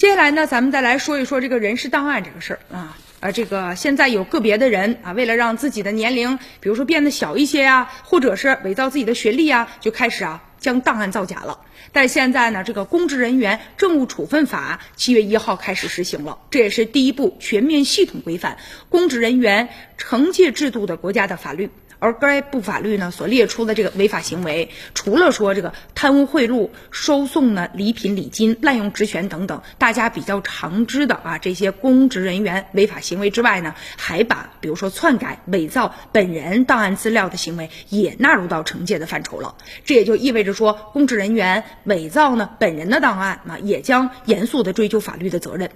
接下来呢，咱们再来说一说这个人事档案这个事儿啊。啊，这个现在有个别的人啊，为了让自己的年龄，比如说变得小一些呀，或者是伪造自己的学历啊，就开始啊将档案造假了。但现在呢，这个公职人员政务处分法七月一号开始实行了，这也是第一部全面系统规范公职人员惩戒制度的国家的法律。而该部法律呢所列出的这个违法行为，除了说这个贪污贿赂、收送呢礼品礼金、滥用职权等等，大家比较常知的啊这些公职人员违法行为之外呢，还把比如说篡改、伪造本人档案资料的行为也纳入到惩戒的范畴了。这也就意味着说，公职人员伪造呢本人的档案，那也将严肃的追究法律的责任。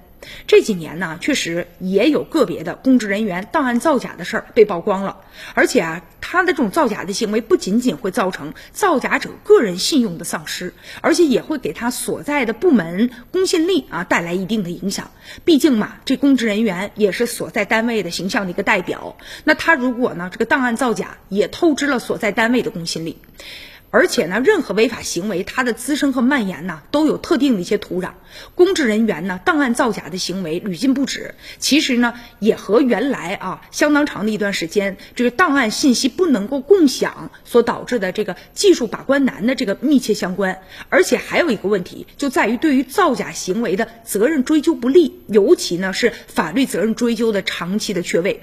这几年呢，确实也有个别的公职人员档案造假的事儿被曝光了，而且啊，他的这种造假的行为不仅仅会造成造假者个人信用的丧失，而且也会给他所在的部门公信力啊带来一定的影响。毕竟嘛，这公职人员也是所在单位的形象的一个代表，那他如果呢这个档案造假，也透支了所在单位的公信力。而且呢，任何违法行为，它的滋生和蔓延呢，都有特定的一些土壤。公职人员呢，档案造假的行为屡禁不止。其实呢，也和原来啊相当长的一段时间，这个档案信息不能够共享所导致的这个技术把关难的这个密切相关。而且还有一个问题，就在于对于造假行为的责任追究不力，尤其呢是法律责任追究的长期的缺位。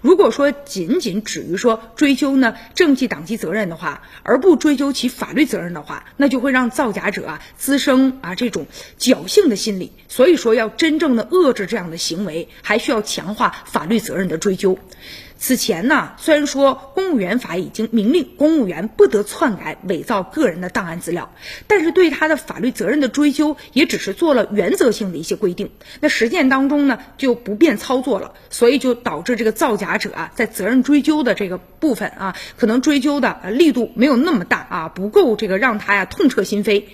如果说仅仅止于说追究呢政绩党纪责任的话，而不追究其法律责任的话，那就会让造假者啊滋生啊这种侥幸的心理。所以说，要真正的遏制这样的行为，还需要强化法律责任的追究。此前呢，虽然说公务员法已经明令公务员不得篡改、伪造个人的档案资料，但是对他的法律责任的追究也只是做了原则性的一些规定。那实践当中呢，就不便操作了，所以就导致这个造假者啊，在责任追究的这个部分啊，可能追究的力度没有那么大啊，不够这个让他呀痛彻心扉。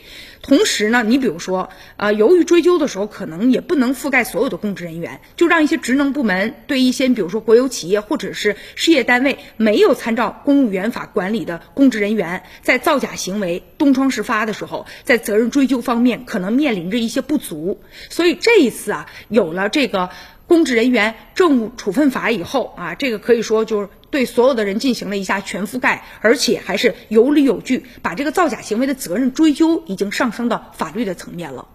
同时呢，你比如说，呃，由于追究的时候可能也不能覆盖所有的公职人员，就让一些职能部门对一些，比如说国有企业或者是事业单位没有参照公务员法管理的公职人员，在造假行为东窗事发的时候，在责任追究方面可能面临着一些不足。所以这一次啊，有了这个公职人员政务处分法以后啊，这个可以说就是。对所有的人进行了一下全覆盖，而且还是有理有据，把这个造假行为的责任追究已经上升到法律的层面了。